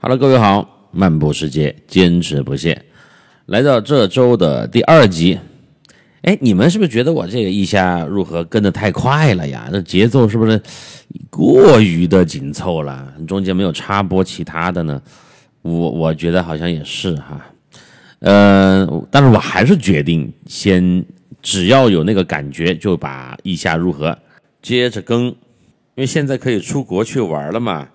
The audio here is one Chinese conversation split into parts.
Hello，各位好，漫步世界，坚持不懈，来到这周的第二集。哎，你们是不是觉得我这个意下入河跟的太快了呀？这节奏是不是过于的紧凑了？中间没有插播其他的呢？我我觉得好像也是哈。呃，但是我还是决定先，只要有那个感觉，就把意下入河接着更，因为现在可以出国去玩了嘛。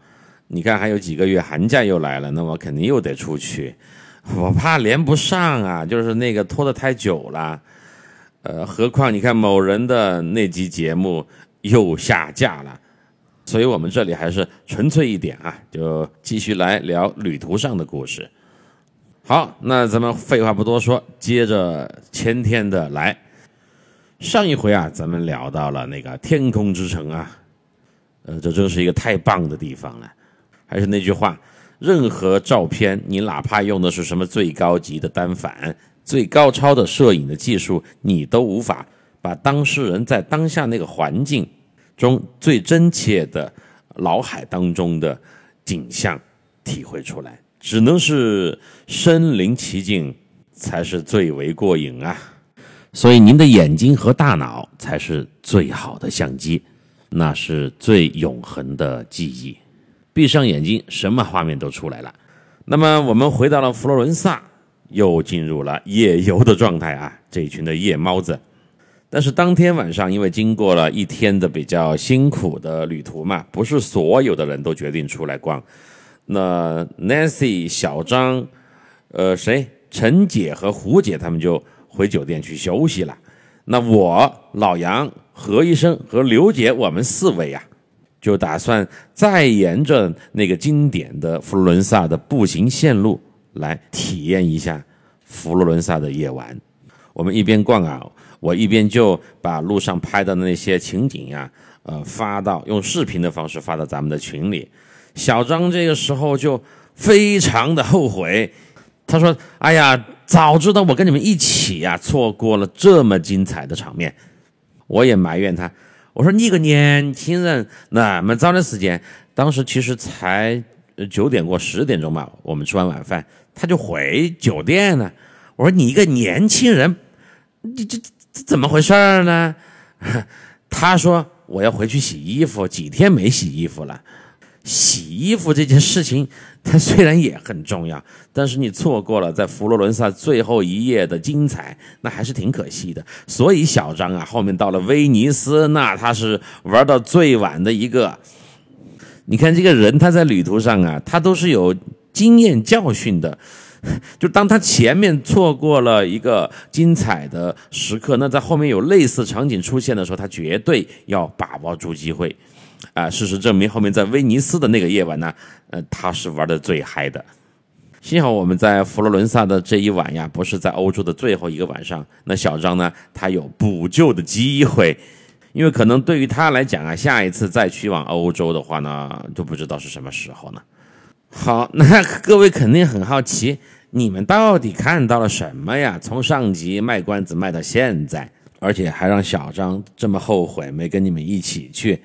你看还有几个月，寒假又来了，那我肯定又得出去，我怕连不上啊，就是那个拖得太久了。呃，何况你看某人的那集节目又下架了，所以我们这里还是纯粹一点啊，就继续来聊旅途上的故事。好，那咱们废话不多说，接着前天的来。上一回啊，咱们聊到了那个天空之城啊，呃，这真是一个太棒的地方了。还是那句话，任何照片，你哪怕用的是什么最高级的单反。最高超的摄影的技术，你都无法把当事人在当下那个环境中最真切的脑海当中的景象体会出来，只能是身临其境才是最为过瘾啊！所以您的眼睛和大脑才是最好的相机，那是最永恒的记忆。闭上眼睛，什么画面都出来了。那么我们回到了佛罗伦萨。又进入了夜游的状态啊！这一群的夜猫子，但是当天晚上，因为经过了一天的比较辛苦的旅途嘛，不是所有的人都决定出来逛。那 Nancy、小张、呃，谁？陈姐和胡姐他们就回酒店去休息了。那我、老杨、何医生和刘姐，我们四位呀，就打算再沿着那个经典的佛罗伦萨的步行线路。来体验一下佛罗伦萨的夜晚。我们一边逛啊，我一边就把路上拍的那些情景呀，呃，发到用视频的方式发到咱们的群里。小张这个时候就非常的后悔，他说：“哎呀，早知道我跟你们一起呀，错过了这么精彩的场面。”我也埋怨他，我说：“你个年轻人，那么早的时间，当时其实才。”，九点过十点钟吧，我们吃完晚饭，他就回酒店了。我说你一个年轻人，你这这怎么回事呢？他说我要回去洗衣服，几天没洗衣服了。洗衣服这件事情，它虽然也很重要，但是你错过了在佛罗伦萨最后一夜的精彩，那还是挺可惜的。所以小张啊，后面到了威尼斯，那他是玩到最晚的一个。你看这个人，他在旅途上啊，他都是有经验教训的。就当他前面错过了一个精彩的时刻，那在后面有类似场景出现的时候，他绝对要把握住机会。啊，事实证明，后面在威尼斯的那个夜晚呢，呃，他是玩的最嗨的。幸好我们在佛罗伦萨的这一晚呀，不是在欧洲的最后一个晚上。那小张呢，他有补救的机会。因为可能对于他来讲啊，下一次再去往欧洲的话呢，就不知道是什么时候呢。好，那各位肯定很好奇，你们到底看到了什么呀？从上集卖关子卖到现在，而且还让小张这么后悔没跟你们一起去。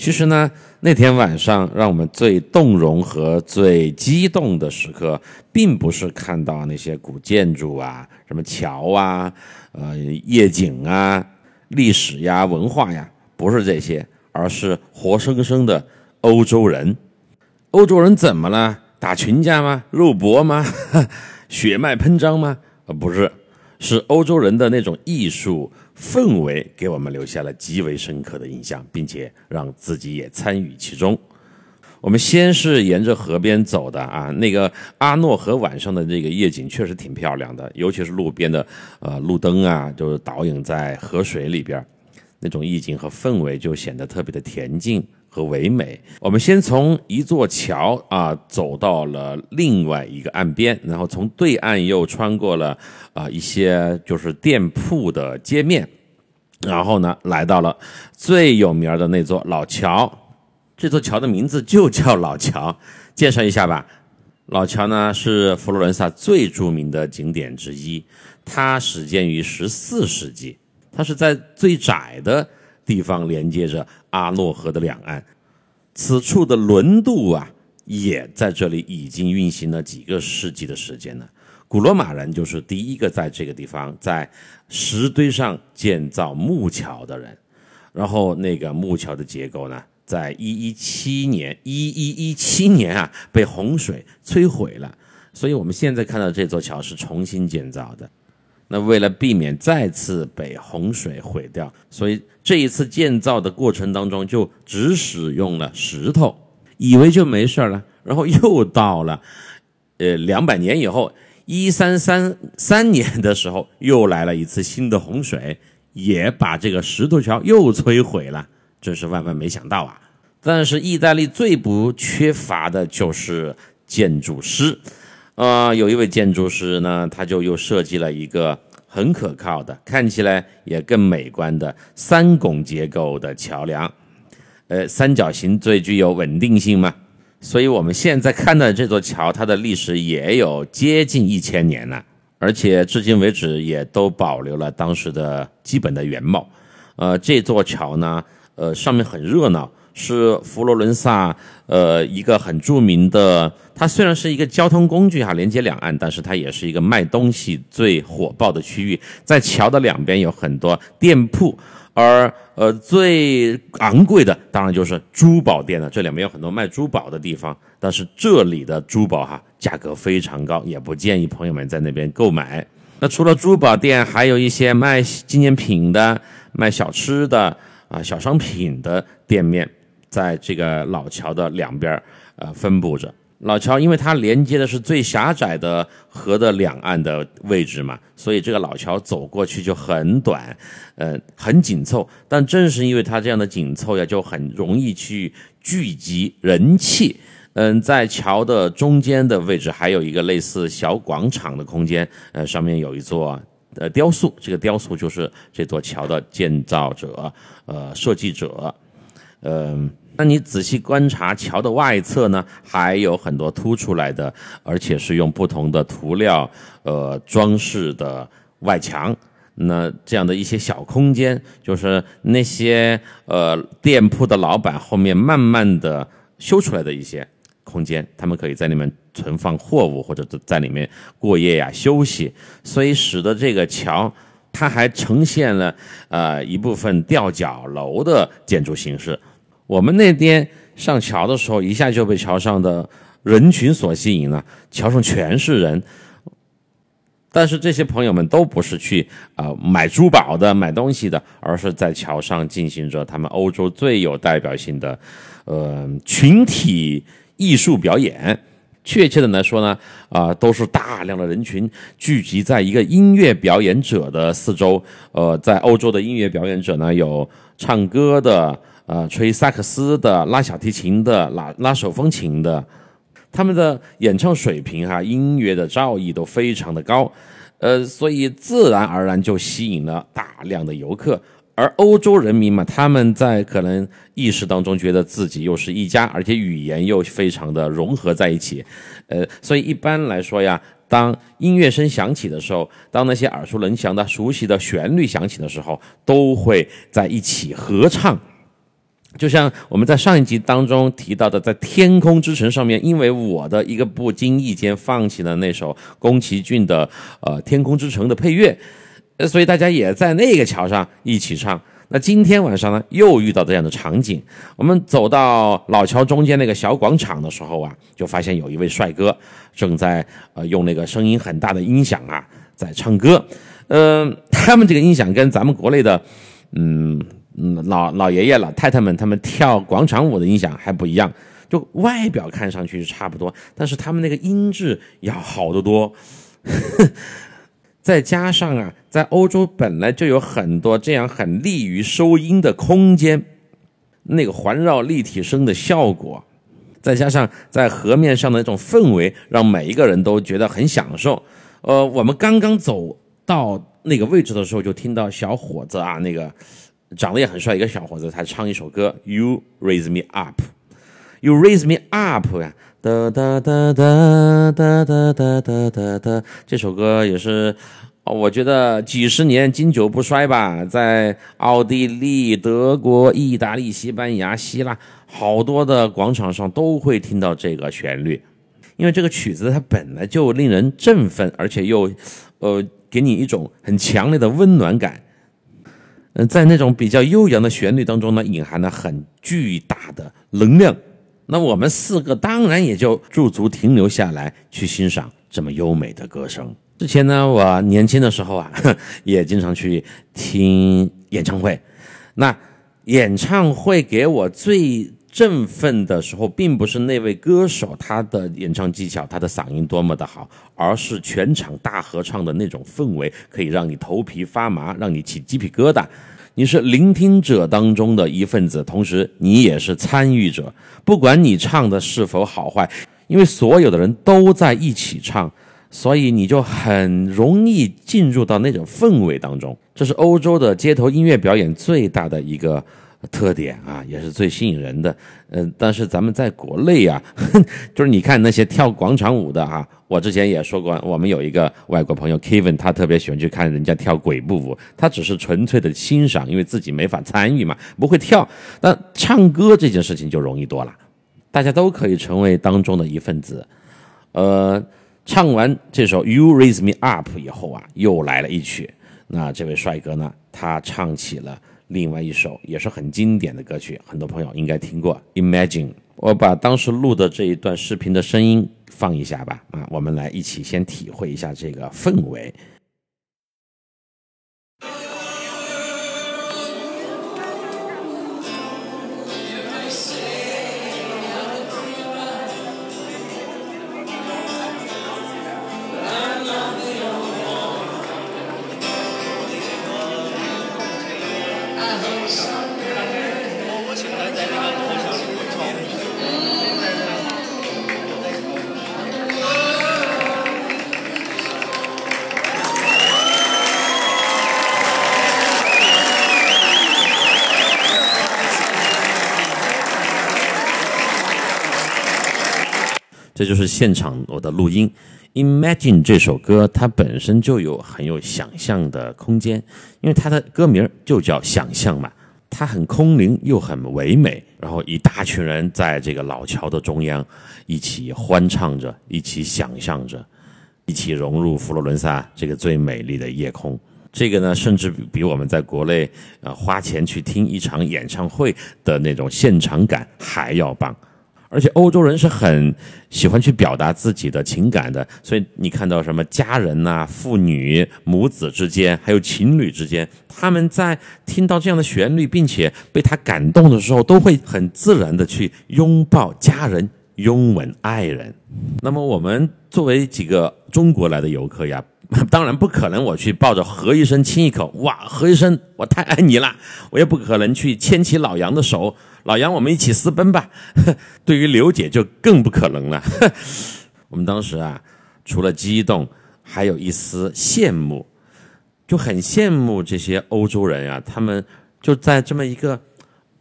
其实呢，那天晚上让我们最动容和最激动的时刻，并不是看到那些古建筑啊、什么桥啊、呃夜景啊。历史呀，文化呀，不是这些，而是活生生的欧洲人。欧洲人怎么了？打群架吗？肉搏吗？血脉喷张吗？呃，不是，是欧洲人的那种艺术氛围给我们留下了极为深刻的印象，并且让自己也参与其中。我们先是沿着河边走的啊，那个阿诺河晚上的这个夜景确实挺漂亮的，尤其是路边的呃路灯啊，就是倒影在河水里边，那种意境和氛围就显得特别的恬静和唯美。我们先从一座桥啊走到了另外一个岸边，然后从对岸又穿过了啊一些就是店铺的街面，然后呢来到了最有名的那座老桥。这座桥的名字就叫老桥，介绍一下吧。老桥呢是佛罗伦萨最著名的景点之一，它始建于十四世纪，它是在最窄的地方连接着阿诺河的两岸。此处的轮渡啊，也在这里已经运行了几个世纪的时间了。古罗马人就是第一个在这个地方在石堆上建造木桥的人，然后那个木桥的结构呢，在一一七年一一一七年啊被洪水摧毁了，所以我们现在看到这座桥是重新建造的。那为了避免再次被洪水毁掉，所以这一次建造的过程当中就只使用了石头，以为就没事了，然后又到了呃两百年以后。一三三三年的时候，又来了一次新的洪水，也把这个石头桥又摧毁了，真是万万没想到啊！但是意大利最不缺乏的就是建筑师，啊，有一位建筑师呢，他就又设计了一个很可靠的、看起来也更美观的三拱结构的桥梁，呃，三角形最具有稳定性嘛。所以，我们现在看到这座桥，它的历史也有接近一千年了，而且至今为止也都保留了当时的基本的原貌。呃，这座桥呢，呃，上面很热闹，是佛罗伦萨呃一个很著名的。它虽然是一个交通工具哈，连接两岸，但是它也是一个卖东西最火爆的区域。在桥的两边有很多店铺。而呃最昂贵的当然就是珠宝店了，这两边有很多卖珠宝的地方，但是这里的珠宝哈价格非常高，也不建议朋友们在那边购买。那除了珠宝店，还有一些卖纪念品的、卖小吃的啊小商品的店面，在这个老桥的两边呃分布着。老桥因为它连接的是最狭窄的河的两岸的位置嘛，所以这个老桥走过去就很短，呃，很紧凑。但正是因为它这样的紧凑呀，就很容易去聚集人气。嗯，在桥的中间的位置还有一个类似小广场的空间，呃，上面有一座呃雕塑，这个雕塑就是这座桥的建造者，呃，设计者，嗯。那你仔细观察桥的外侧呢，还有很多凸出来的，而且是用不同的涂料呃装饰的外墙。那这样的一些小空间，就是那些呃店铺的老板后面慢慢的修出来的一些空间，他们可以在里面存放货物，或者在里面过夜呀休息。所以使得这个桥，它还呈现了呃一部分吊脚楼的建筑形式。我们那天上桥的时候，一下就被桥上的人群所吸引了。桥上全是人，但是这些朋友们都不是去啊买珠宝的、买东西的，而是在桥上进行着他们欧洲最有代表性的呃群体艺术表演。确切的来说呢，啊，都是大量的人群聚集在一个音乐表演者的四周。呃，在欧洲的音乐表演者呢，有唱歌的。呃，吹萨克斯的、拉小提琴的、拉拉手风琴的，他们的演唱水平哈，音乐的造诣都非常的高，呃，所以自然而然就吸引了大量的游客。而欧洲人民嘛，他们在可能意识当中觉得自己又是一家，而且语言又非常的融合在一起，呃，所以一般来说呀，当音乐声响起的时候，当那些耳熟能详的、熟悉的旋律响起的时候，都会在一起合唱。就像我们在上一集当中提到的，在《天空之城》上面，因为我的一个不经意间放弃了那首宫崎骏的呃《天空之城》的配乐，呃，所以大家也在那个桥上一起唱。那今天晚上呢，又遇到这样的场景。我们走到老桥中间那个小广场的时候啊，就发现有一位帅哥正在呃用那个声音很大的音响啊在唱歌。嗯，他们这个音响跟咱们国内的，嗯。嗯，老老爷爷、老太太们，他们跳广场舞的音响还不一样，就外表看上去是差不多，但是他们那个音质要好得多。再加上啊，在欧洲本来就有很多这样很利于收音的空间，那个环绕立体声的效果，再加上在河面上的那种氛围，让每一个人都觉得很享受。呃，我们刚刚走到那个位置的时候，就听到小伙子啊，那个。长得也很帅，一个小伙子，他唱一首歌，You raise me up，You raise me up 呀，哒哒哒哒哒哒哒哒哒，这首歌也是，我觉得几十年经久不衰吧，在奥地利、德国、意大利、西班牙、希腊好多的广场上都会听到这个旋律，因为这个曲子它本来就令人振奋，而且又，呃，给你一种很强烈的温暖感。嗯，在那种比较悠扬的旋律当中呢，隐含了很巨大的能量。那我们四个当然也就驻足停留下来，去欣赏这么优美的歌声。之前呢，我年轻的时候啊，也经常去听演唱会。那演唱会给我最振奋的时候，并不是那位歌手他的演唱技巧、他的嗓音多么的好，而是全场大合唱的那种氛围，可以让你头皮发麻，让你起鸡皮疙瘩。你是聆听者当中的一份子，同时你也是参与者。不管你唱的是否好坏，因为所有的人都在一起唱，所以你就很容易进入到那种氛围当中。这是欧洲的街头音乐表演最大的一个。特点啊，也是最吸引人的。嗯，但是咱们在国内啊，就是你看那些跳广场舞的啊，我之前也说过，我们有一个外国朋友 Kevin，他特别喜欢去看人家跳鬼步舞，他只是纯粹的欣赏，因为自己没法参与嘛，不会跳。但唱歌这件事情就容易多了，大家都可以成为当中的一份子。呃，唱完这首 You Raise Me Up 以后啊，又来了一曲，那这位帅哥呢，他唱起了。另外一首也是很经典的歌曲，很多朋友应该听过。Imagine，我把当时录的这一段视频的声音放一下吧，啊，我们来一起先体会一下这个氛围。这就是现场我的录音。Imagine 这首歌，它本身就有很有想象的空间，因为它的歌名就叫想象嘛。它很空灵又很唯美，然后一大群人在这个老桥的中央，一起欢唱着，一起想象着，一起融入佛罗伦萨这个最美丽的夜空。这个呢，甚至比我们在国内呃花钱去听一场演唱会的那种现场感还要棒。而且欧洲人是很喜欢去表达自己的情感的，所以你看到什么家人呐、父女、母子之间，还有情侣之间，他们在听到这样的旋律，并且被他感动的时候，都会很自然的去拥抱家人、拥吻爱人。那么我们作为几个中国来的游客呀，当然不可能我去抱着何医生亲一口，哇，何医生，我太爱你了，我也不可能去牵起老杨的手。老杨，我们一起私奔吧。对于刘姐就更不可能了。我们当时啊，除了激动，还有一丝羡慕，就很羡慕这些欧洲人啊，他们就在这么一个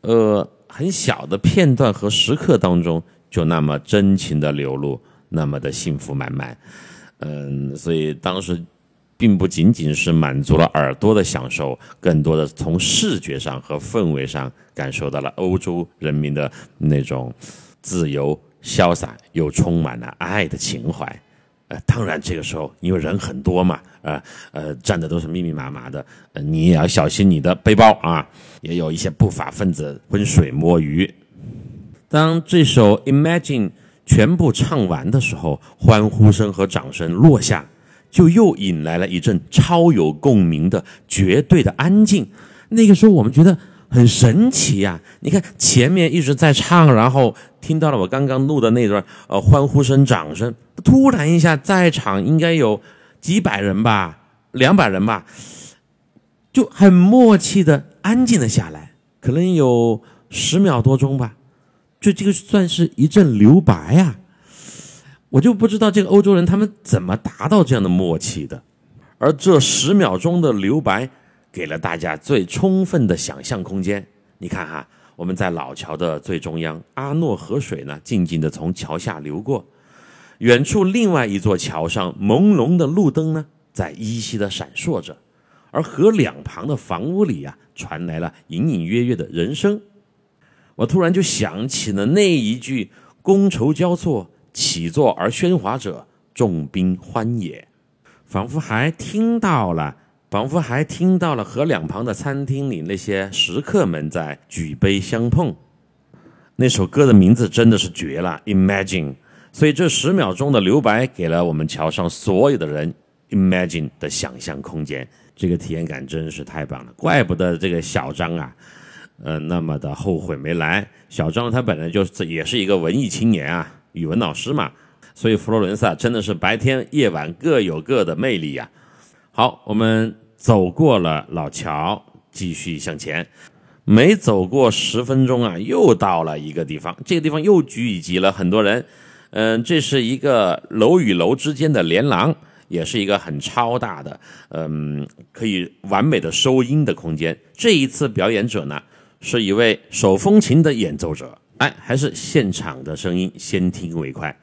呃很小的片段和时刻当中，就那么真情的流露，那么的幸福满满。嗯，所以当时。并不仅仅是满足了耳朵的享受，更多的从视觉上和氛围上感受到了欧洲人民的那种自由、潇洒又充满了爱的情怀。呃，当然这个时候因为人很多嘛，呃呃，站的都是密密麻麻的，你也要小心你的背包啊，也有一些不法分子浑水摸鱼。当这首《Imagine》全部唱完的时候，欢呼声和掌声落下。就又引来了一阵超有共鸣的绝对的安静。那个时候我们觉得很神奇呀！你看前面一直在唱，然后听到了我刚刚录的那段呃欢呼声、掌声，突然一下在场应该有几百人吧，两百人吧，就很默契的安静了下来，可能有十秒多钟吧，就这个算是一阵留白呀。我就不知道这个欧洲人他们怎么达到这样的默契的，而这十秒钟的留白，给了大家最充分的想象空间。你看哈，我们在老桥的最中央，阿诺河水呢静静地从桥下流过。远处另外一座桥上，朦胧的路灯呢在依稀的闪烁着，而河两旁的房屋里啊传来了隐隐约约的人声。我突然就想起了那一句“觥筹交错，起坐而喧哗者，众宾欢也”，仿佛还听到了。仿佛还听到了河两旁的餐厅里那些食客们在举杯相碰。那首歌的名字真的是绝了，Imagine。所以这十秒钟的留白给了我们桥上所有的人 Imagine 的想象空间。这个体验感真是太棒了，怪不得这个小张啊，呃，那么的后悔没来。小张他本来就是也是一个文艺青年啊，语文老师嘛，所以佛罗伦萨真的是白天夜晚各有各的魅力呀。好，我们走过了老桥，继续向前。没走过十分钟啊，又到了一个地方。这个地方又聚集了很多人。嗯，这是一个楼与楼之间的连廊，也是一个很超大的，嗯，可以完美的收音的空间。这一次表演者呢，是一位手风琴的演奏者。哎，还是现场的声音，先听为快。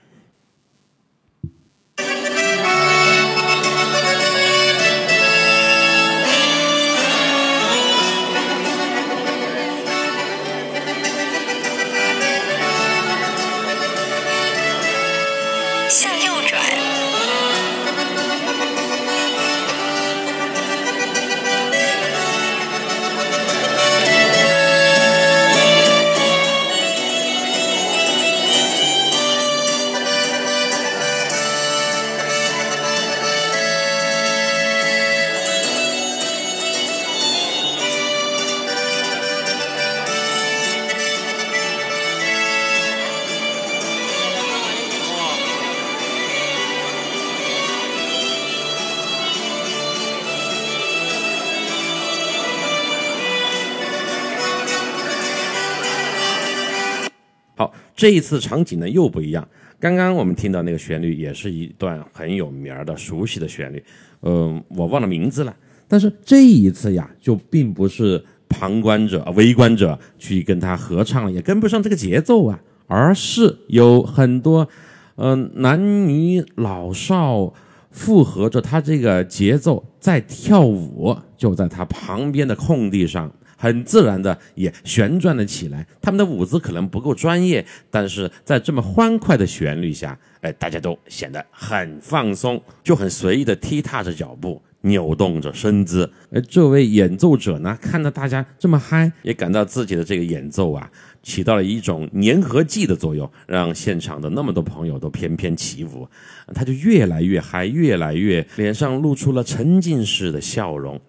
这一次场景呢又不一样。刚刚我们听到那个旋律，也是一段很有名的、熟悉的旋律。嗯，我忘了名字了。但是这一次呀，就并不是旁观者、围观者去跟他合唱，也跟不上这个节奏啊，而是有很多，嗯，男女老少附和着他这个节奏在跳舞，就在他旁边的空地上。很自然的也旋转了起来，他们的舞姿可能不够专业，但是在这么欢快的旋律下，哎，大家都显得很放松，就很随意的踢踏着脚步，扭动着身姿。而这位演奏者呢，看到大家这么嗨，也感到自己的这个演奏啊，起到了一种粘合剂的作用，让现场的那么多朋友都翩翩起舞，他就越来越嗨，越来越脸上露出了沉浸式的笑容，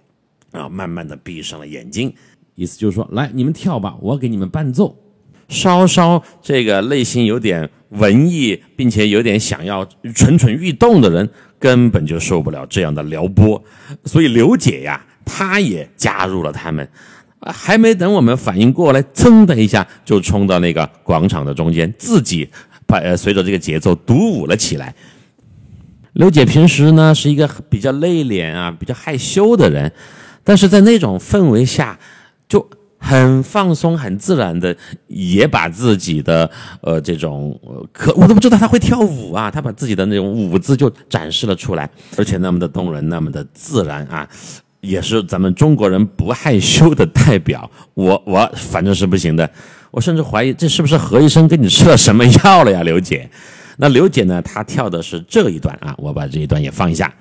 啊，慢慢的闭上了眼睛。意思就是说，来，你们跳吧，我给你们伴奏。稍稍这个内心有点文艺，并且有点想要蠢蠢欲动的人，根本就受不了这样的撩拨。所以刘姐呀，她也加入了他们。还没等我们反应过来，噌的一下就冲到那个广场的中间，自己把呃随着这个节奏独舞了起来。刘姐平时呢是一个比较内敛啊、比较害羞的人，但是在那种氛围下。就很放松、很自然的，也把自己的呃这种可我都不知道他会跳舞啊，他把自己的那种舞姿就展示了出来，而且那么的动人，那么的自然啊，也是咱们中国人不害羞的代表。我我反正是不行的，我甚至怀疑这是不是何医生给你吃了什么药了呀，刘姐？那刘姐呢？她跳的是这一段啊，我把这一段也放一下。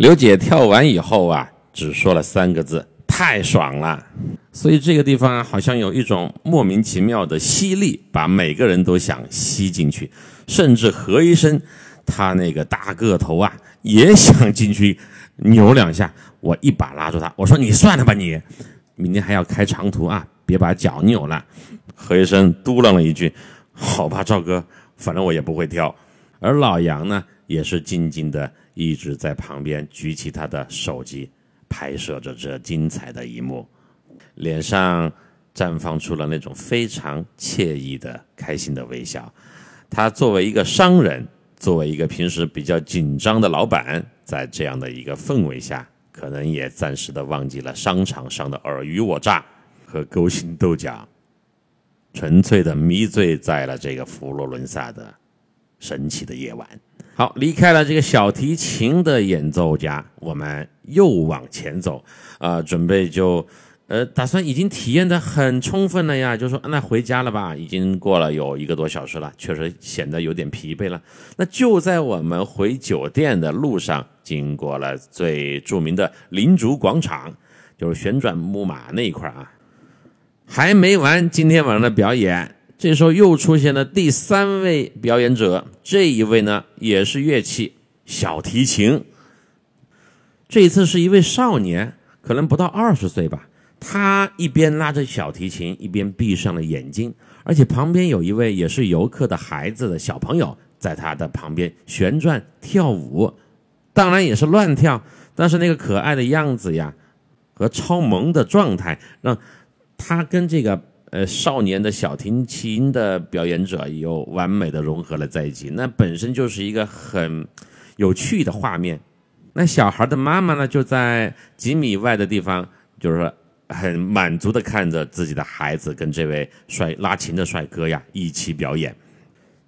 刘姐跳完以后啊，只说了三个字：“太爽了。”所以这个地方好像有一种莫名其妙的吸力，把每个人都想吸进去，甚至何医生他那个大个头啊，也想进去扭两下。我一把拉住他，我说：“你算了吧，你明天还要开长途啊，别把脚扭了。”何医生嘟囔了一句：“好吧，赵哥，反正我也不会跳。”而老杨呢，也是静静的一直在旁边举起他的手机，拍摄着这精彩的一幕，脸上绽放出了那种非常惬意的开心的微笑。他作为一个商人，作为一个平时比较紧张的老板，在这样的一个氛围下，可能也暂时的忘记了商场上的尔虞我诈和勾心斗角，纯粹的迷醉在了这个佛罗伦萨的。神奇的夜晚，好，离开了这个小提琴的演奏家，我们又往前走，啊，准备就，呃，打算已经体验的很充分了呀，就说那回家了吧，已经过了有一个多小时了，确实显得有点疲惫了。那就在我们回酒店的路上，经过了最著名的林竹广场，就是旋转木马那一块啊，还没完，今天晚上的表演。这时候又出现了第三位表演者，这一位呢也是乐器小提琴。这一次是一位少年，可能不到二十岁吧。他一边拉着小提琴，一边闭上了眼睛，而且旁边有一位也是游客的孩子的小朋友，在他的旁边旋转跳舞，当然也是乱跳，但是那个可爱的样子呀，和超萌的状态，让他跟这个。呃，少年的小提琴的表演者又完美的融合了在一起，那本身就是一个很有趣的画面。那小孩的妈妈呢，就在几米外的地方，就是说很满足的看着自己的孩子跟这位帅拉琴的帅哥呀一起表演。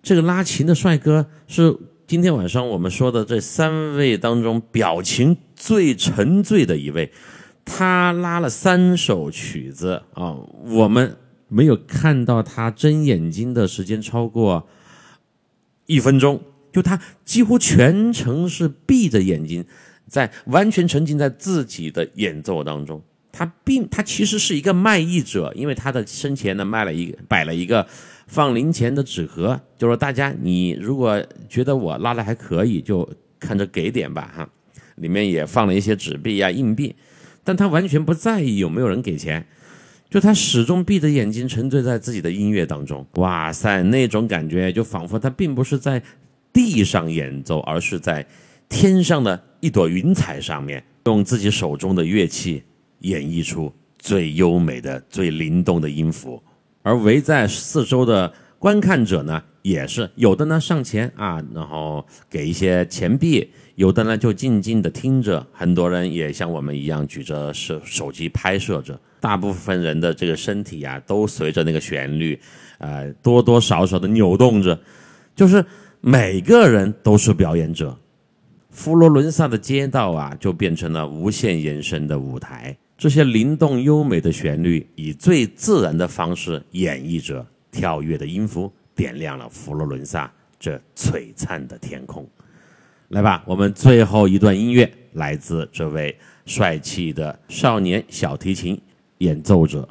这个拉琴的帅哥是今天晚上我们说的这三位当中表情最沉醉的一位，他拉了三首曲子啊，我们。没有看到他睁眼睛的时间超过一分钟，就他几乎全程是闭着眼睛，在完全沉浸在自己的演奏当中。他并他其实是一个卖艺者，因为他的身前呢卖了一个摆了一个放零钱的纸盒，就说大家你如果觉得我拉的还可以，就看着给点吧哈。里面也放了一些纸币呀硬币，但他完全不在意有没有人给钱。就他始终闭着眼睛，沉醉在自己的音乐当中。哇塞，那种感觉就仿佛他并不是在地上演奏，而是在天上的一朵云彩上面，用自己手中的乐器演绎出最优美的、最灵动的音符。而围在四周的观看者呢，也是有的呢上前啊，然后给一些钱币；有的呢就静静的听着。很多人也像我们一样举着手手机拍摄着。大部分人的这个身体啊，都随着那个旋律，呃，多多少少的扭动着，就是每个人都是表演者。佛罗伦萨的街道啊，就变成了无限延伸的舞台。这些灵动优美的旋律，以最自然的方式演绎着跳跃的音符，点亮了佛罗伦萨这璀璨的天空。来吧，我们最后一段音乐来自这位帅气的少年小提琴。演奏者。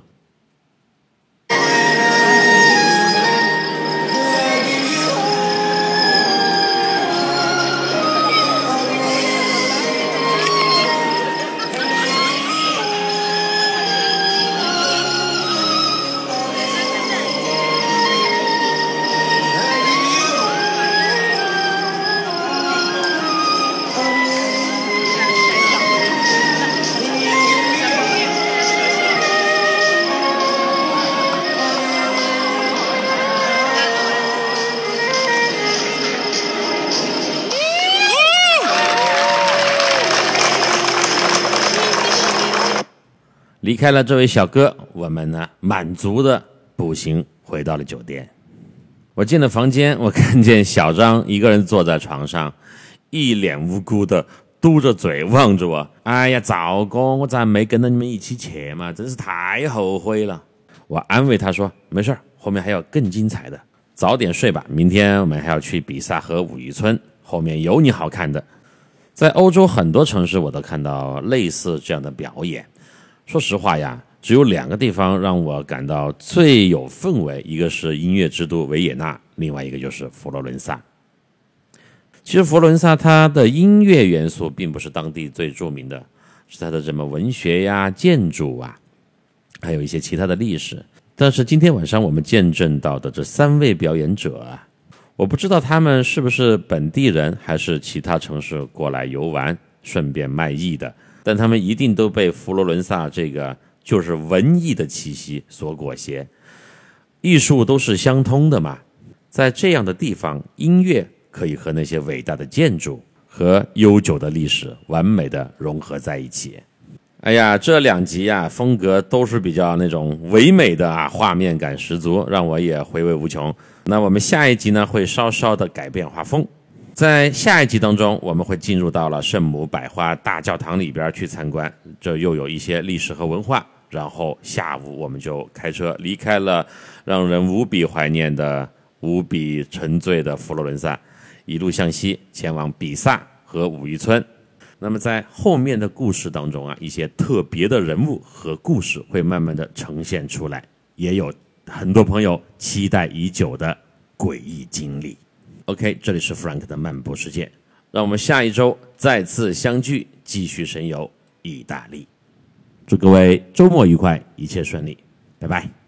开了这位小哥，我们呢满足的步行回到了酒店。我进了房间，我看见小张一个人坐在床上，一脸无辜的嘟着嘴望着我。哎呀，赵哥，我咋没跟着你们一起去嘛？真是太后悔了。我安慰他说：“没事后面还有更精彩的，早点睡吧。明天我们还要去比萨和五渔村，后面有你好看的。”在欧洲很多城市，我都看到类似这样的表演。说实话呀，只有两个地方让我感到最有氛围，一个是音乐之都维也纳，另外一个就是佛罗伦萨。其实佛罗伦萨它的音乐元素并不是当地最著名的，是它的什么文学呀、建筑啊，还有一些其他的历史。但是今天晚上我们见证到的这三位表演者啊。我不知道他们是不是本地人，还是其他城市过来游玩，顺便卖艺的。但他们一定都被佛罗伦萨这个就是文艺的气息所裹挟。艺术都是相通的嘛，在这样的地方，音乐可以和那些伟大的建筑和悠久的历史完美的融合在一起。哎呀，这两集呀，风格都是比较那种唯美的啊，画面感十足，让我也回味无穷。那我们下一集呢，会稍稍的改变画风，在下一集当中，我们会进入到了圣母百花大教堂里边去参观，这又有一些历史和文化。然后下午我们就开车离开了让人无比怀念的、无比沉醉的佛罗伦萨，一路向西前往比萨和五渔村。那么在后面的故事当中啊，一些特别的人物和故事会慢慢的呈现出来，也有很多朋友期待已久的诡异经历。OK，这里是 Frank 的漫步世界，让我们下一周再次相聚，继续神游意大利。祝各位周末愉快，一切顺利，拜拜。